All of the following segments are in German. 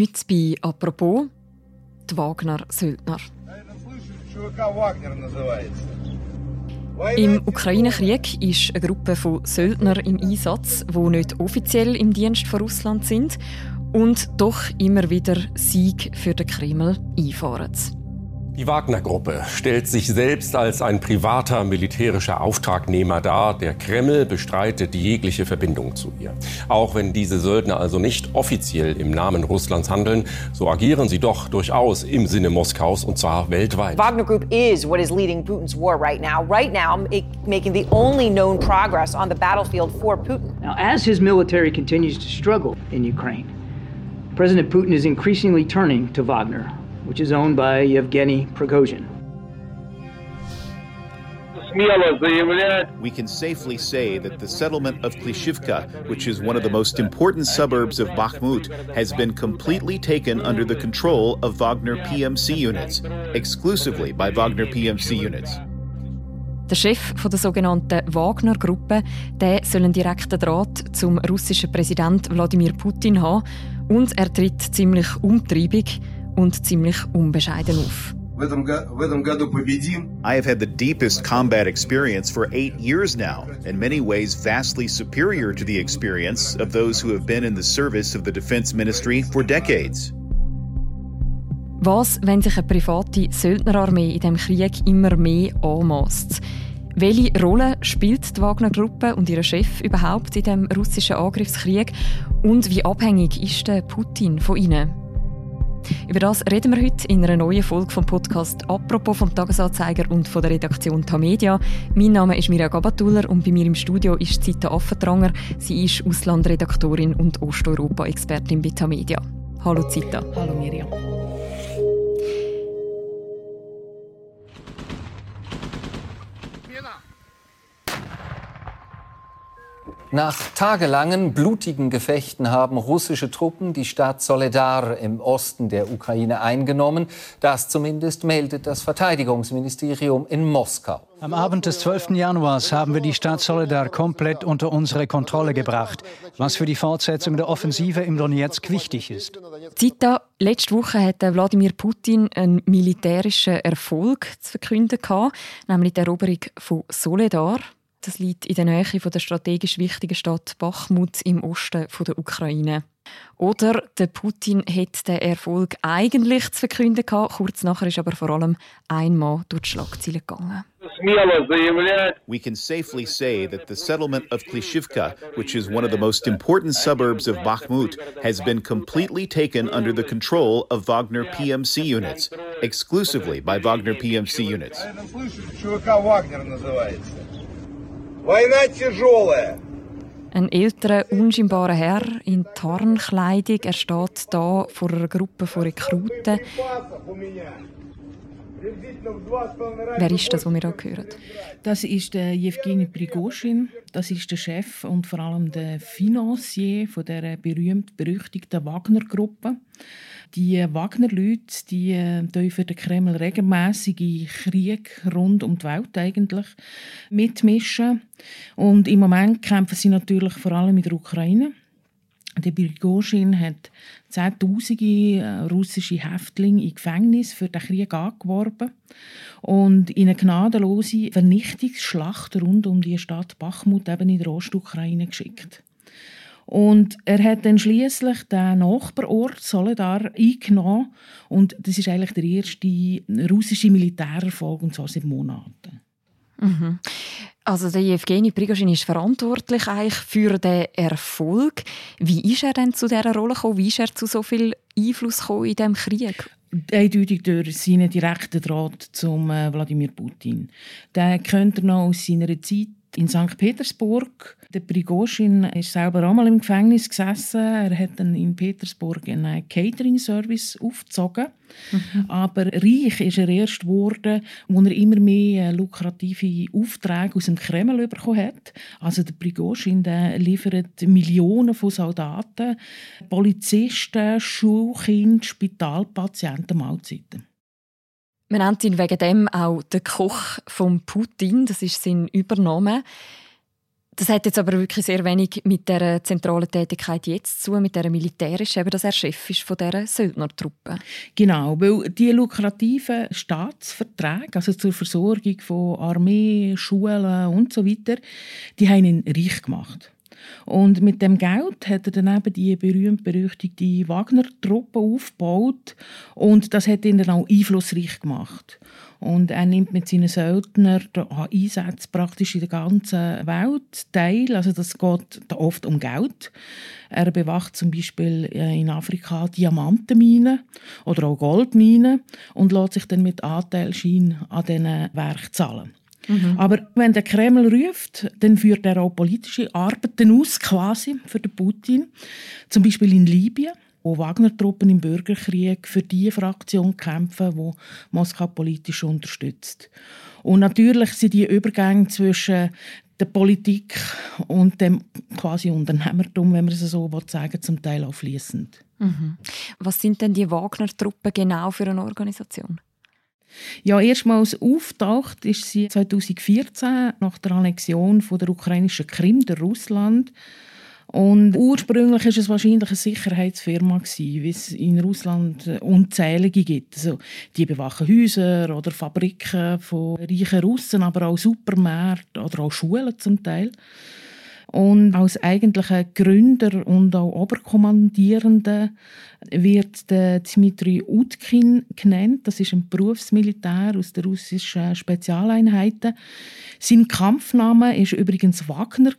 Heute bei «Apropos» die Wagner-Söldner. Im Ukraine-Krieg ist eine Gruppe von Söldnern im Einsatz, die nicht offiziell im Dienst von Russland sind und doch immer wieder Sieg für den Kreml einfahren. Die Wagner-Gruppe stellt sich selbst als ein privater militärischer Auftragnehmer dar. Der Kreml bestreitet jegliche Verbindung zu ihr. Auch wenn diese Söldner also nicht offiziell im Namen Russlands handeln, so agieren sie doch durchaus im Sinne Moskaus und zwar weltweit. Wagner Group is what is leading Putin's war right now. Right now, making the only known progress on the battlefield for Putin. Now, as his military continues to struggle in Ukraine, President Putin is increasingly turning to Wagner which is owned by Yevgeny Prigozhin. We can safely say that the settlement of Klishivka, which is one of the most important suburbs of Bakhmut, has been completely taken under the control of Wagner PMC units, exclusively by Wagner PMC units. Der Chef der sogenannten Wagner-Gruppe soll einen direkten Draht zum russischen Präsident Wladimir Putin haben und er tritt ziemlich umtriebig und ziemlich unbescheiden auf. I have had the deepest combat experience for eight years now, in many ways vastly superior to the experience of those who have been in the service of the Defense Ministry for decades. Was, wenn sich eine private Söldnerarmee in dem Krieg immer mehr anmasst? Welche Rolle spielt die Wagner-Gruppe und ihr Chef überhaupt in dem russischen Angriffskrieg? Und wie abhängig ist der Putin von ihnen? Über das reden wir heute in einer neuen Folge vom Podcast «Apropos» vom Tagesanzeiger und von der Redaktion Tamedia. Mein Name ist Mirja Gabatuller und bei mir im Studio ist Zita Affentranger. Sie ist Auslandredaktorin und Osteuropa-Expertin bei Tamedia. Hallo Zita. Hallo Mirja. Nach tagelangen blutigen Gefechten haben russische Truppen die Stadt Soledar im Osten der Ukraine eingenommen. Das zumindest meldet das Verteidigungsministerium in Moskau. Am Abend des 12. Januars haben wir die Stadt Soledar komplett unter unsere Kontrolle gebracht, was für die Fortsetzung der Offensive im Donetsk wichtig ist. Zita, letzte Woche hatte Wladimir Putin einen militärischen Erfolg zu verkünden, nämlich die Eroberung von Soledar. Das liegt in der Nähe von der strategisch wichtigen Stadt Bachmut im Osten der Ukraine. Oder der Putin hat den Erfolg eigentlich zu verkünden gehabt. Kurz nachher ist aber vor allem einmal durch die Schlagzeilen gegangen. We can safely say that the settlement of Klishivka, which is one of the most important suburbs of Bakhmut, has been completely taken under the control of Wagner PMC units, exclusively by Wagner PMC units. Ein älterer, unscheinbarer Herr in Tarnkleidung, er steht da vor einer Gruppe von Rekruten. Wer ist das, was wir hier hören? Das ist der Jewgeni Prigoschin. Das ist der Chef und vor allem der Financier von der berühmt berüchtigten Wagner-Gruppe. Die Wagner-Leute, die äh, für den Kreml regelmäßig in Krieg rund um die Welt eigentlich mitmischen. Und im Moment kämpfen sie natürlich vor allem in der Ukraine. Der Prigozhin hat Zehntausende äh, russische Häftlinge in Gefängnis für den Krieg angeworben und in eine gnadenlose Vernichtungsschlacht rund um die Stadt Bachmut eben in der Ostukraine geschickt. Und er hat dann schließlich den Nachbarort Soledar eingenommen. Und das ist eigentlich der erste russische Militärerfolg, und zwar seit Monaten. Mhm. Also der Evgeny Prigozhin ist verantwortlich eigentlich für den Erfolg. Wie ist er denn zu dieser Rolle gekommen? Wie ist er zu so viel Einfluss gekommen in diesem Krieg? Eindeutig durch seinen direkten Draht zum äh, Wladimir Putin. Den kennt er noch aus seiner Zeit in St. Petersburg. Der Prigozhin ist selber auch mal im Gefängnis gesessen. Er hat dann in Petersburg einen Catering-Service aufgezogen. Mhm. Aber reich ist er erst geworden, als er immer mehr lukrative Aufträge aus dem Kreml bekommen hat. Also der Prigozhin der liefert Millionen von Soldaten, Polizisten, Schulkinder, Spitalpatienten, Mahlzeiten. Man nennt ihn wegen dem auch der Koch von Putin. Das ist sein Übername. Das hat jetzt aber wirklich sehr wenig mit der zentralen Tätigkeit jetzt zu, mit der militärischen, eben, dass er Chef ist von dieser Söldnertruppe. Genau, weil die lukrativen Staatsverträge, also zur Versorgung von Armee, Schulen und so weiter, die haben ihn reich gemacht. Und mit dem Geld hat er dann eben die berühmt-berüchtigte Wagner-Truppe aufgebaut und das hat ihn dann auch einflussreich gemacht. Und er nimmt mit seinen Söldnern an Einsätzen praktisch in der ganzen Welt teil. Also das geht oft um Geld. Er bewacht zum Beispiel äh, in Afrika Diamantenminen oder auch Goldminen und lässt sich dann mit Anteilschein an diesen Werk zahlen. Mhm. Aber wenn der Kreml ruft, dann führt er auch politische Arbeiten aus, quasi, für den Putin. Zum Beispiel in Libyen wo Wagner-Truppen im Bürgerkrieg für die Fraktion kämpfen, wo Moskau politisch unterstützt. Und natürlich sind die Übergänge zwischen der Politik und dem quasi Unternehmertum, wenn man es so sagen will, zum Teil auch fließend. Mhm. Was sind denn die Wagner-Truppen genau für eine Organisation? Ja, erstmals auftaucht ist sie 2014 nach der Annexion von der ukrainischen Krim der Russland und ursprünglich ist es wahrscheinlich eine Sicherheitsfirma wie es in Russland unzählige gibt. Also, die bewachen Häuser oder Fabriken von reichen Russen, aber auch Supermärkte oder auch Schulen zum Teil. Und als eigentlicher Gründer und auch Oberkommandierender wird der Dmitri Utkin genannt. Das ist ein Berufsmilitär aus der russischen Spezialeinheiten. Sein Kampfname ist übrigens Wagner.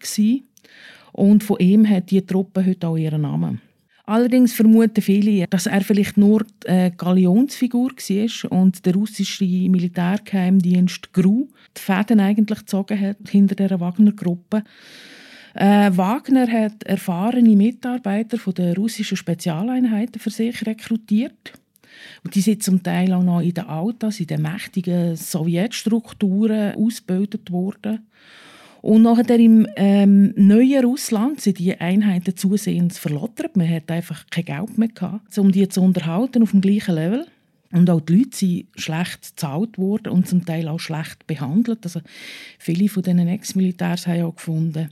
Und von ihm hat die Truppe heute auch ihren Namen. Allerdings vermuten viele, dass er vielleicht nur eine Galionsfigur war und der russische Militärgeheimdienst GRU die Fäden eigentlich gezogen hat hinter der Wagner-Gruppe. Äh, Wagner hat erfahrene Mitarbeiter von der russischen Spezialeinheiten für sich rekrutiert. Und die sind zum Teil auch noch in den Autos, in den mächtigen Sowjetstrukturen ausgebildet worden. Und nachher im ähm, neuen Russland sind die Einheiten zusehends verlottert. Man hat einfach kein Geld mehr gehabt, um die zu unterhalten auf dem gleichen Level. Und auch die Leute sind schlecht bezahlt worden und zum Teil auch schlecht behandelt. Also viele von diesen Ex-Militärs haben auch gefunden,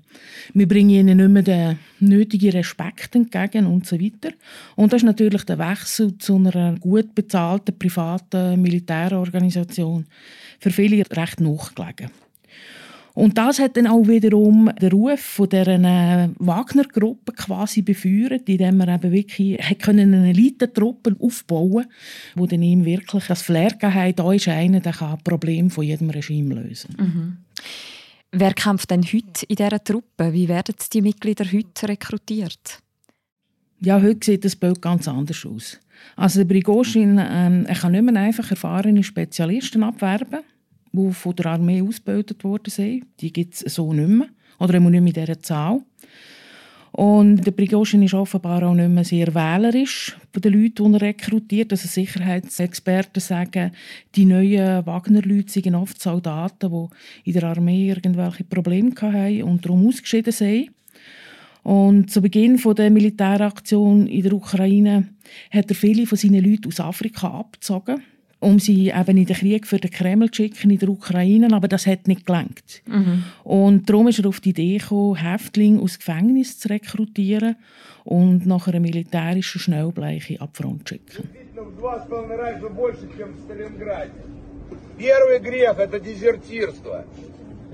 wir bringen ihnen nicht mehr den nötigen Respekt entgegen und so weiter. Und das ist natürlich der Wechsel zu einer gut bezahlten privaten Militärorganisation für viele recht nachgelegen. Und das hat dann auch wiederum den Ruf von dieser äh, Wagner-Gruppe quasi befeuert, indem man eben wirklich eine Elitentruppe aufbauen wo dann ihm wirklich das Flair gegeben da ist einer, der kann Probleme von jedem Regime lösen. Mhm. Wer kämpft denn heute in dieser Truppe? Wie werden die Mitglieder heute rekrutiert? Ja, heute sieht das Bild ganz anders aus. Also der Prigozhin ähm, er kann nicht mehr einfach erfahrene Spezialisten abwerben die von der Armee ausgebildet worden sind. Die gibt es so nicht mehr. Oder nicht mehr in dieser Zahl. Und der Prigozhin ist offenbar auch nicht mehr sehr wählerisch bei den Leuten, die er rekrutiert. Also Sicherheitsexperten sagen, die neuen Wagner-Leute sind oft Soldaten, die in der Armee irgendwelche Probleme hatten und darum ausgeschieden sind. Und zu Beginn der Militäraktion in der Ukraine hat er viele von seinen Leuten aus Afrika abgezogen um sie eben in den Krieg für den Kreml zu schicken in der Ukraine, aber das hat nicht gelangt. Mhm. Und darum ist er auf die Idee gekommen, Häftlinge aus Gefängnis zu rekrutieren und nach einer militärischen Schnellbleiche ab Front zu schicken. Первый грех – это дезертирство.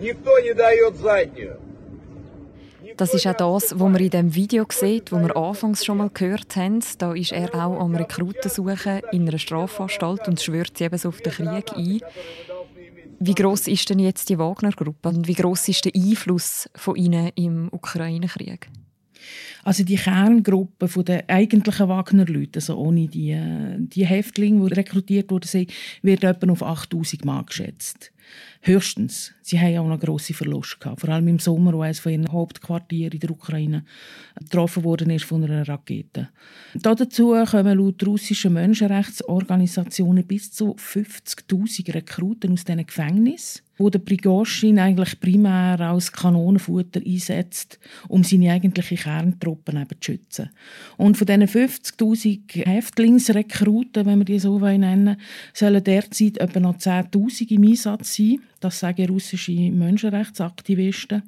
Никто не дает заднюю. Das ist auch das, was man in dem Video sieht, wo wir anfangs schon mal gehört haben. Da ist er auch am Rekruten suchen in einer Strafanstalt und schwört eben so auf den Krieg ein. Wie groß ist denn jetzt die Wagner-Gruppe und wie groß ist der Einfluss von ihnen im Ukraine-Krieg? Also die Kerngruppe von den eigentlichen Wagner-Leuten, also ohne die, die Häftlinge, die rekrutiert wurden, wird etwa auf 8000 Mann geschätzt. Höchstens. Sie haben auch noch grosse Verluste gehabt. Vor allem im Sommer, wo eines von ihren Hauptquartieren in der Ukraine getroffen worden ist von einer Rakete. Dazu kommen laut russischen Menschenrechtsorganisationen bis zu 50.000 Rekruten aus diesen Gefängnissen. Wo der Prigozhin eigentlich primär als Kanonenfutter einsetzt, um seine eigentlichen Kerntruppen eben zu schützen. Und von diesen 50'000 Häftlingsrekruten, wenn wir die so nennen sollen derzeit etwa noch 10'000 im Einsatz sein. Das sagen russische Menschenrechtsaktivisten.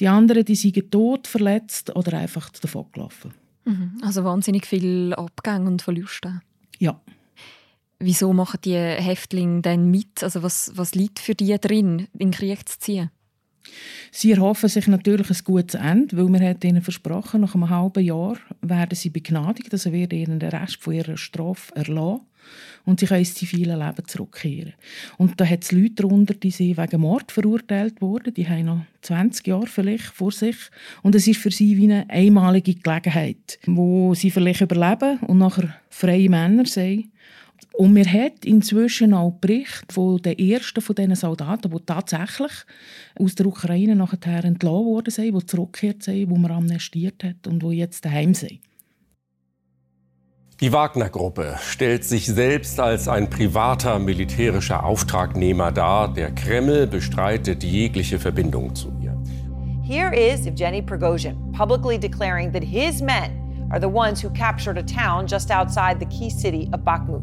Die anderen die sind tot, verletzt oder einfach davon gelaufen. Mhm. Also wahnsinnig viel Abgänge und Verluste. Ja. Wieso machen die Häftlinge denn mit? Also was, was liegt für die drin, in den Krieg zu ziehen? Sie erhoffen sich natürlich ein gutes Ende, weil wir ihnen versprochen, nach einem halben Jahr werden sie begnadigt, also werden ihnen den Rest von ihrer Strafe erlassen und sie können ins zivile Leben zurückkehren. Und da hat es Leute darunter, die sind wegen Mord verurteilt wurden, die haben noch 20 Jahre vielleicht vor sich und es ist für sie wie eine einmalige Gelegenheit, wo sie vielleicht überleben und nachher freie Männer sind und wir haben inzwischen auch Bericht von den ersten von diesen Soldaten, die tatsächlich aus der Ukraine nachher entlassen worden sind, die zurückgekehrt sind, die man amnestiert hat und die jetzt daheim sind. Die Wagner-Gruppe stellt sich selbst als ein privater militärischer Auftragnehmer dar. Der Kreml bestreitet jegliche Verbindung zu ihr. Here is Evgeny Prigozhin publicly declaring that his men are the ones who captured a town just outside the key city of Bakhmut.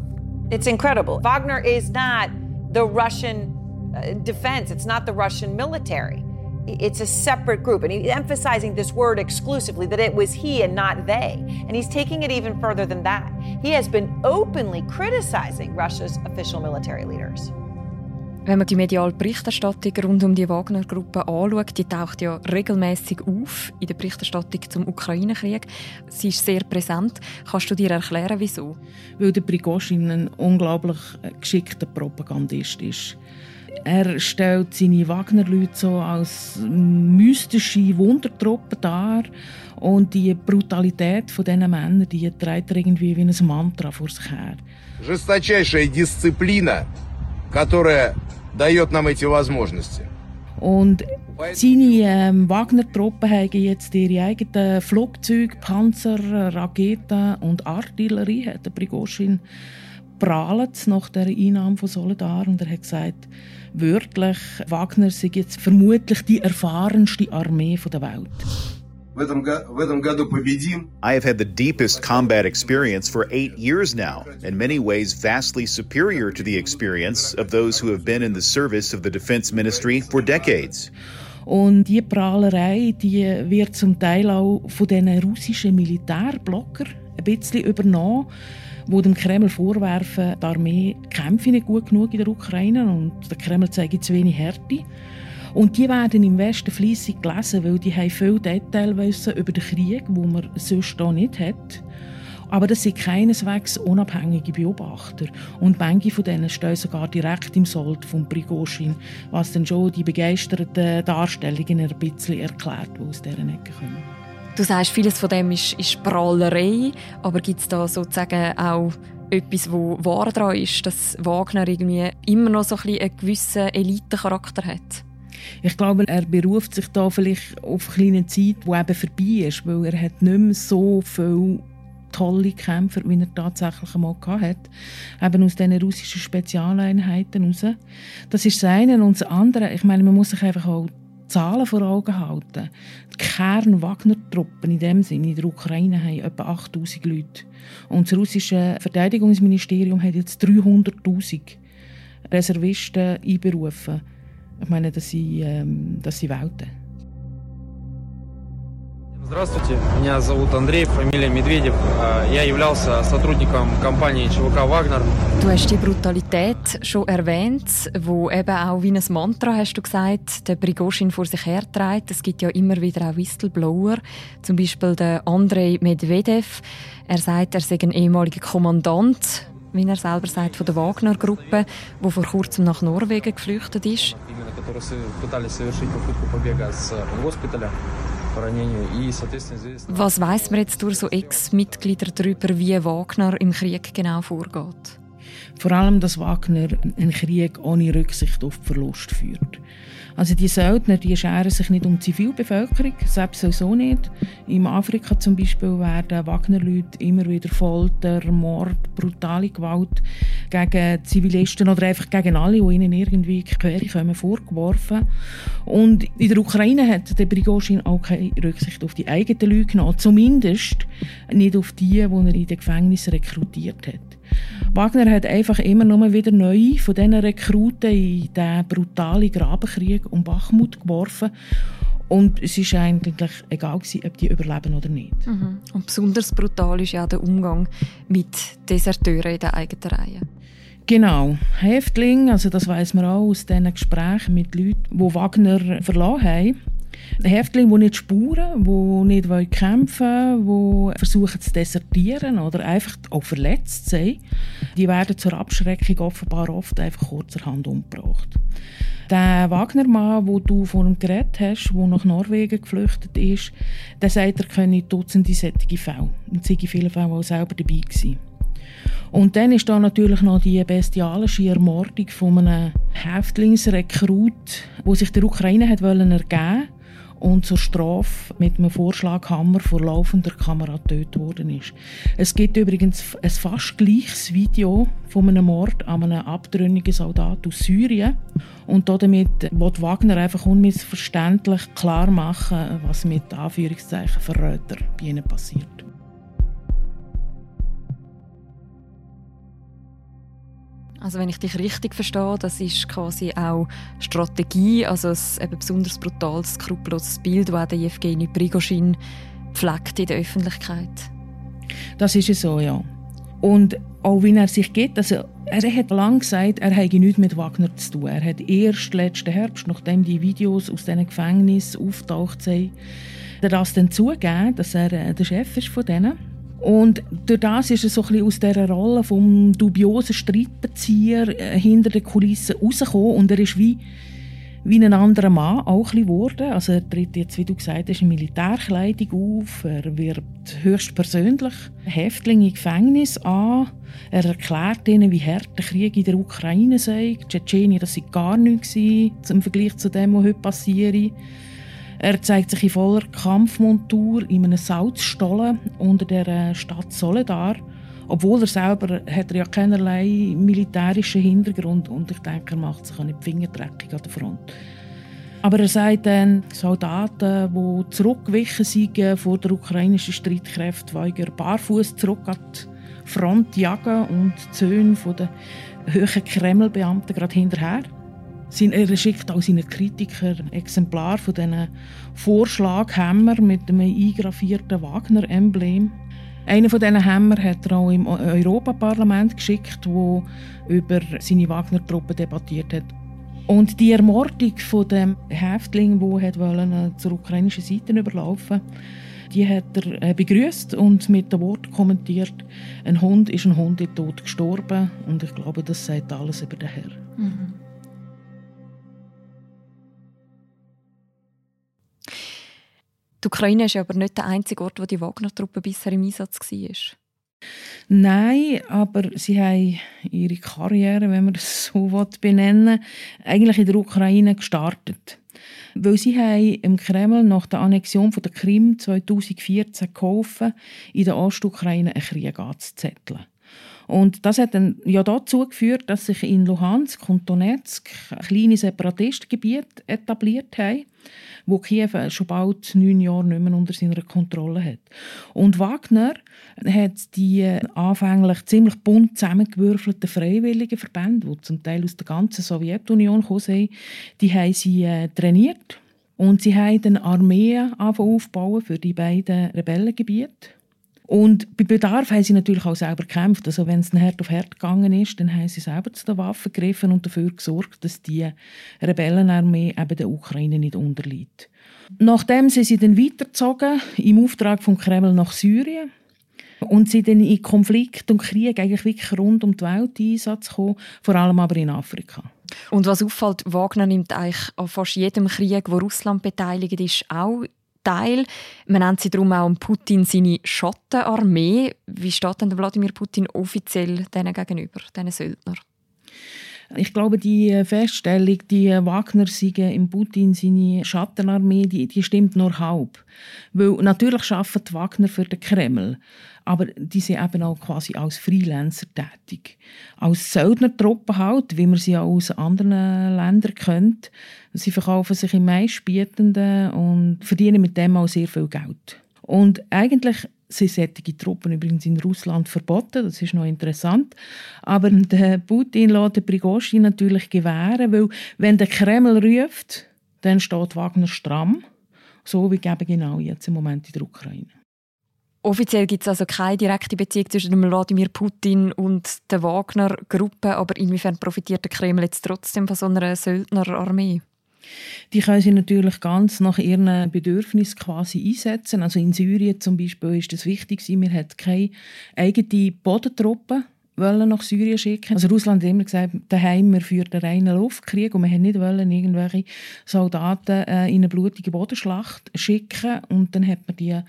It's incredible. Wagner is not the Russian uh, defense, it's not the Russian military. It's a separate group. And he's emphasizing this word exclusively that it was he and not they. And he's taking it even further than that. He has been openly criticizing Russia's official military leaders. Wenn man die mediale Berichterstattung rund um die Wagner-Gruppe anschaut, die taucht ja regelmäßig auf in der Berichterstattung zum Ukraine-Krieg. Sie ist sehr präsent. Kannst du dir erklären, wieso? Weil der Prigozhin ein unglaublich geschickter Propagandist ist. Er stellt seine Wagner-Leute so als mystische Wundertruppe dar. Und die Brutalität von diesen Männern, die trägt er irgendwie wie ein Mantra vor sich her. Жесточайшая дисциплина, которая дает нам эти возможности. Und seine ähm, Wagner-Truppen haben jetzt ihre eigenen Flugzeuge, Panzer, Raketen und Artillerie, hat der Prigozhin prahlt nach der Einnahme von Solidar und er hat gesagt, wörtlich, Wagner sei jetzt vermutlich die erfahrenste Armee der Welt. I have had the deepest combat experience for eight years now, in many ways vastly superior to the experience of those who have been in the service of the Defense Ministry for decades. Und die Prahlerei, die wird zum Teil auch von den russischen Militärblockern ein bisschen übernommen, wo dem Kreml vorwerfen, die Armee kämpfe nicht gut genug in der Ukraine und der Kreml zeige zu wenig Härte. Und die werden im Westen fließig gelesen, weil die haben viel Detailwissen über den Krieg, wo man sonst hier nicht hat. Aber das sind keineswegs unabhängige Beobachter. Und manche von denen stehen sogar direkt im Sold von Prigozhin, was dann schon die begeisterten Darstellungen ein bisschen erklärt, die aus dieser Ecke kommen. Du sagst, vieles von dem ist, ist Prahlerei, aber gibt es da sozusagen auch etwas, wo wahr daran ist, dass Wagner irgendwie immer noch so ein einen gewissen Elitencharakter hat? Ich glaube, er beruft sich da vielleicht auf eine kleine Zeit, die eben vorbei ist, weil er hat nicht mehr so viele tolle Kämpfer, wie er tatsächlich einmal hatte. Eben aus diesen russischen Spezialeinheiten raus. Das ist das eine. Und das andere, ich meine, man muss sich einfach auch Zahlen vor Augen halten. Die Kern-Wagner-Truppen in dem Sinne in der Ukraine haben etwa 8000 Leute. Und das russische Verteidigungsministerium hat jetzt 300.000 Reservisten einberufen. Ich meine, dass sie, ähm, dass sie wählten. Здравствуйте, меня зовут Андрей, фамилия Медведев. Я являлся сотрудником компании ЧВК «Вагнер». Du hast die Brutalität schon erwähnt, wo eben auch wie ein Mantra, hast du gesagt, der Prigozhin vor sich herträgt. Es gibt ja immer wieder auch Whistleblower, zum Beispiel der Andrei Medvedev. Er sagt, er sei ein ehemaliger Kommandant wie er selber sagt, von der Wagner-Gruppe, die vor kurzem nach Norwegen geflüchtet ist. Was weiß man jetzt durch so Ex-Mitglieder darüber, wie Wagner im Krieg genau vorgeht? vor allem, dass Wagner einen Krieg ohne Rücksicht auf Verlust führt. Also die Söldner, die scheren sich nicht um die Zivilbevölkerung, selbst sowieso nicht. In Afrika zum Beispiel werden Wagner-Leute immer wieder Folter, Mord, brutale Gewalt gegen Zivilisten oder einfach gegen alle, die ihnen irgendwie quer kommen, vorgeworfen. Und in der Ukraine hat der Prigozhin auch keine Rücksicht auf die eigenen Leute genommen, zumindest nicht auf die, die er in den Gefängnissen rekrutiert hat. Wagner hat einfach immer noch wieder neue von diesen Rekruten in den brutalen Grabenkrieg um Bachmut geworfen. Und es war eigentlich egal, ob die überleben oder nicht. Mhm. Und besonders brutal ist ja der Umgang mit Deserteuren in der eigenen Reihe. Genau. Häftlinge, also das weiß man auch aus diesen Gesprächen mit Leuten, die Wagner verloren haben. Häftlinge, die nicht spuren, die nicht kämpfen wollen, die versuchen zu desertieren oder einfach auch verletzt sind, die werden zur Abschreckung offenbar oft einfach kurzerhand umgebracht. Der Wagner-Mann, wo du von ihm geredet hast, der nach Norwegen geflüchtet ist, der sagt, er kenne Dutzende solche Fälle. Und sei in vielen Fällen auch selber dabei gewesen. Und dann ist da natürlich noch die bestialische Ermordung von einem Häftlingsrekrut, wo sich der Ukraine hat ergeben wollte und zur Strafe mit einem Vorschlaghammer vor laufender Kamera getötet worden ist. Es gibt übrigens ein fast gleiches Video von einem Mord an einem abtrünnigen Soldat aus Syrien. Und damit wird Wagner einfach unmissverständlich klar machen, was mit Anführungszeichen Verräter bei ihnen passiert. Also wenn ich dich richtig verstehe, das ist quasi auch Strategie, also ein eben besonders brutales, skrupelloses Bild, das der Jewgeni Prigozhin pflegt in der Öffentlichkeit. Das ist es so, ja. Und auch wie er sich geht, also er hat lange gesagt, er habe nichts mit Wagner zu tun. Er hat erst letzten Herbst, nachdem die Videos aus diesen Gefängnissen auftaucht sind, das dann zugegeben, dass er äh, der Chef ist von denen. Und durch das ist er so ein bisschen aus dieser Rolle vom dubiosen Streitbezieher äh, hinter den Kulissen rausgekommen und er ist wie, wie ein anderer Mann auch ein geworden. Also er tritt jetzt, wie du gesagt hast, in Militärkleidung auf, er wird höchstpersönlich Häftlinge im Gefängnis an, er erklärt ihnen, wie hart der Krieg in der Ukraine sei, Tschetschenien, das sei gar nichts im Vergleich zu dem, was heute passiert. Er zeigt sich in voller Kampfmontur in einem Salzstollen unter der Stadt Soledar. Obwohl er selber hat er ja keinerlei militärischen Hintergrund und ich denke, er macht sich auch nicht fingerdreckig an der Front. Aber er sagt dann, Soldaten, die zurückgewichen sind vor der ukrainischen Streitkräfte, weigern barfuß zurück an die Front jagen und die Söhne der hohen Kremlbeamten gerade hinterher. Er schickt auch seinen Kritikern Exemplar von diesen Vorschlaghämmer mit einem eingraffierten Wagner-Emblem. Einen von diesen Hämmer hat er auch im Europaparlament geschickt, wo über seine Wagner-Truppe debattiert hat. Und die Ermordung von dem Häftling, der wollte, äh, zur ukrainischen Seite überlaufen, die hat er äh, begrüßt und mit dem Wort kommentiert: Ein Hund ist ein Hund Tod gestorben. Und ich glaube, das sagt alles über den Herr. Mhm. Die Ukraine ist aber nicht der einzige Ort, wo die Wagner-Truppe bisher im Einsatz war. Nein, aber sie haben ihre Karriere, wenn man es so benennen eigentlich in der Ukraine gestartet. Weil sie haben im Kreml nach der Annexion von der Krim 2014 geholfen, in der Ostukraine einen Krieg anzuzetteln. Und das hat dann ja dazu geführt, dass sich in Luhansk und Donetsk kleine Separatistengebiete etabliert haben wo Kiew schon bald neun Jahre nicht mehr unter seiner Kontrolle hat. Und Wagner hat die anfänglich ziemlich bunt zusammengewürfelten freiwilligen Verbände, die zum Teil aus der ganzen Sowjetunion kamen, die haben sie äh, trainiert und sie haben eine Armee aufbauen für die beiden Rebellengebiete. Und bei Bedarf haben sie natürlich auch selber gekämpft. Also wenn es ein Herd auf Herd gegangen ist, dann haben sie selber zu den Waffen gegriffen und dafür gesorgt, dass die Rebellenarmee eben der Ukraine nicht unterliegt. Nachdem sind sie dann weitergezogen im Auftrag vom Kreml nach Syrien und sind dann in Konflikt und Krieg eigentlich wirklich rund um die Welt Einsatz gekommen, vor allem aber in Afrika. Und was auffällt, Wagner nimmt eigentlich an fast jedem Krieg, wo Russland beteiligt ist, auch Teil. Man nennt sie darum auch Putin seine Schattenarmee. Wie steht denn Wladimir Putin offiziell denen gegenüber, diesen Söldnern? Ich glaube, die Feststellung, die Wagner siegen im Putin seine Schattenarmee, die, die stimmt nur halb. Weil natürlich arbeitet Wagner für den Kreml, aber die sind eben auch quasi als Freelancer tätig. Als Söldnertruppe halt, wie man sie auch aus anderen Ländern kennt. Sie verkaufen sich im meistbietenden und verdienen mit dem auch sehr viel Geld. Und eigentlich sind solche Truppen übrigens in Russland verboten, das ist noch interessant. Aber der Putin lässt den Prigozhin natürlich gewähren, weil wenn der Kreml ruft, dann steht Wagner stramm, so wie eben genau jetzt im Moment in der Ukraine. Offiziell gibt es also keine direkte Beziehung zwischen Wladimir Putin und der Wagner-Gruppe, aber inwiefern profitiert der Kreml jetzt trotzdem von so einer Söldnerarmee? Die können sie natürlich ganz nach ihren Bedürfnissen quasi einsetzen. Also in Syrien zum Beispiel ist das wichtig, wir hatten keine eigene Bodentruppe wollen nach Syrien schicken. Also Russland hat immer gesagt, daheim wir führen einen reinen Luftkrieg und wir haben nicht wollen irgendwelche Soldaten äh, in eine blutige Bodenschlacht schicken und dann hat man die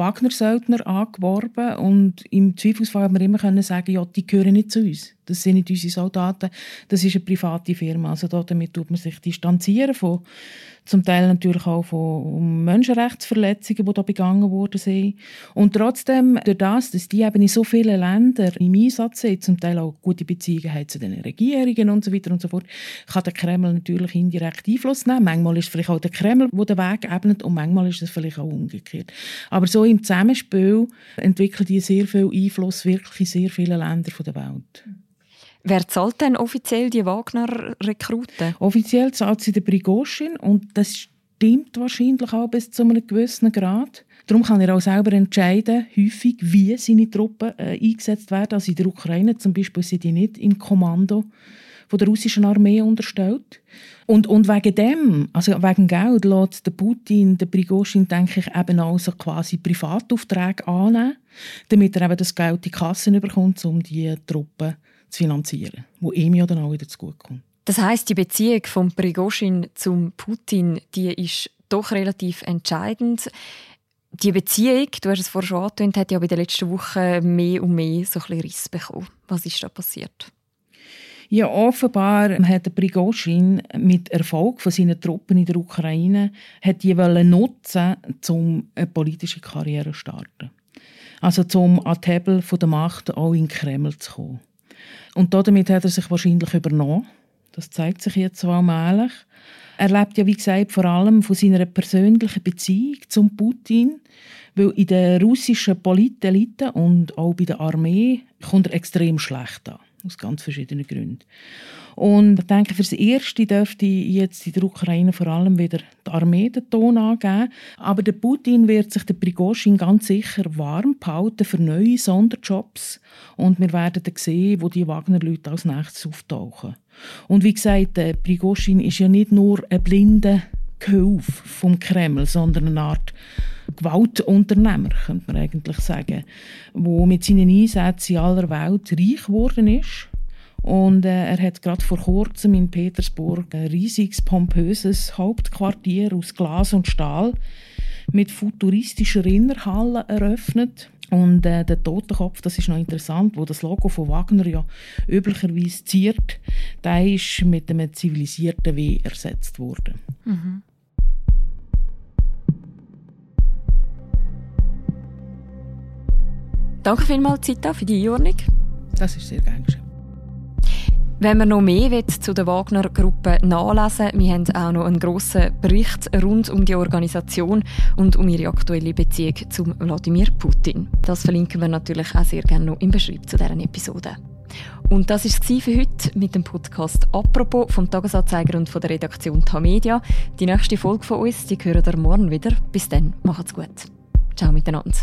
Wagner-Söldner angeworben und im Zweifelsfall haben wir immer können sagen, ja, die gehören nicht zu uns. Das sind nicht unsere Soldaten, das ist eine private Firma. Also damit tut man sich distanzieren von zum Teil natürlich auch von Menschenrechtsverletzungen, die da begangen worden sind. Und trotzdem, durch das, dass die eben in so vielen Ländern im Einsatz sind, zum Teil auch gute Beziehungen haben zu den Regierungen und so weiter und so fort, kann der Kreml natürlich indirekt Einfluss nehmen. Manchmal ist es vielleicht auch der Kreml, der den Weg ebnet und manchmal ist es vielleicht auch umgekehrt. Aber so im Zusammenspiel entwickeln die sehr viel Einfluss wirklich in sehr vielen Ländern der Welt. Wer zahlt denn offiziell die Wagner-Rekruten? Offiziell zahlt sie der Prigozhin und das stimmt wahrscheinlich auch bis zu einem gewissen Grad. Darum kann er auch selber entscheiden, häufig, wie seine Truppen äh, eingesetzt werden. Also in der Ukraine zum Beispiel sind die nicht im Kommando von der russischen Armee unterstellt. Und, und wegen dem, also wegen Geld, lässt der Putin, der Prigozhin, denke ich, eben auch so quasi Privataufträge annehmen, damit er eben das Geld in die Kassen bekommt, um die Truppen zu finanzieren, wo ihm ja dann auch wieder zugutekommt. Das heißt, die Beziehung von Prigozhin zum Putin, die ist doch relativ entscheidend. Die Beziehung, du hast es vorhin schon angetönt, hat ja bei den letzten Wochen mehr und mehr so ein bisschen Riss bekommen. Was ist da passiert? Ja, offenbar hat Prigozhin mit Erfolg von seinen Truppen in der Ukraine hat die nutzen, um eine politische Karriere zu starten. Also zum an die Hebel der Macht auch in den Kreml zu kommen. Und damit hat er sich wahrscheinlich übernommen. Das zeigt sich jetzt so allmählich. Er lebt ja, wie gesagt, vor allem von seiner persönlichen Beziehung zum Putin, weil in der russischen Politelite und auch bei der Armee kommt er extrem schlecht an. Aus ganz verschiedenen Gründen. Und ich denke, für das Erste dürfte jetzt in der Ukraine vor allem wieder die Armee den Ton angeben. Aber der Putin wird sich der Prigozhin ganz sicher warm behalten für neue Sonderjobs. Und wir werden dann sehen, wo die Wagner-Leute als nächstes auftauchen. Und wie gesagt, der Prigozhin ist ja nicht nur ein blinder Gehilfe vom Kreml, sondern eine Art Gewaltunternehmer, könnte man eigentlich sagen, wo mit seinen Einsätzen in aller Welt reich geworden ist. Und äh, er hat gerade vor kurzem in Petersburg ein riesiges, pompöses Hauptquartier aus Glas und Stahl mit futuristischer Innerhalle eröffnet. Und äh, der Totenkopf, das ist noch interessant, wo das Logo von Wagner ja üblicherweise ziert, der ist mit einem zivilisierten W ersetzt worden. Mhm. Danke vielmals, Zita, für die Einordnung. Das ist sehr gerne geschehen. Wenn man noch mehr zu der Wagner-Gruppe nachlesen will, wir haben auch noch einen grossen Bericht rund um die Organisation und um ihre aktuelle Beziehung zu Wladimir Putin. Das verlinken wir natürlich auch sehr gerne noch im Beschreibung zu dieser Episode. Und das war es für heute mit dem Podcast «Apropos» vom Tagesanzeiger und von der Redaktion Tamedia. Die nächste Folge von uns, die hören ihr morgen wieder. Bis dann, macht's gut. Ciao miteinander.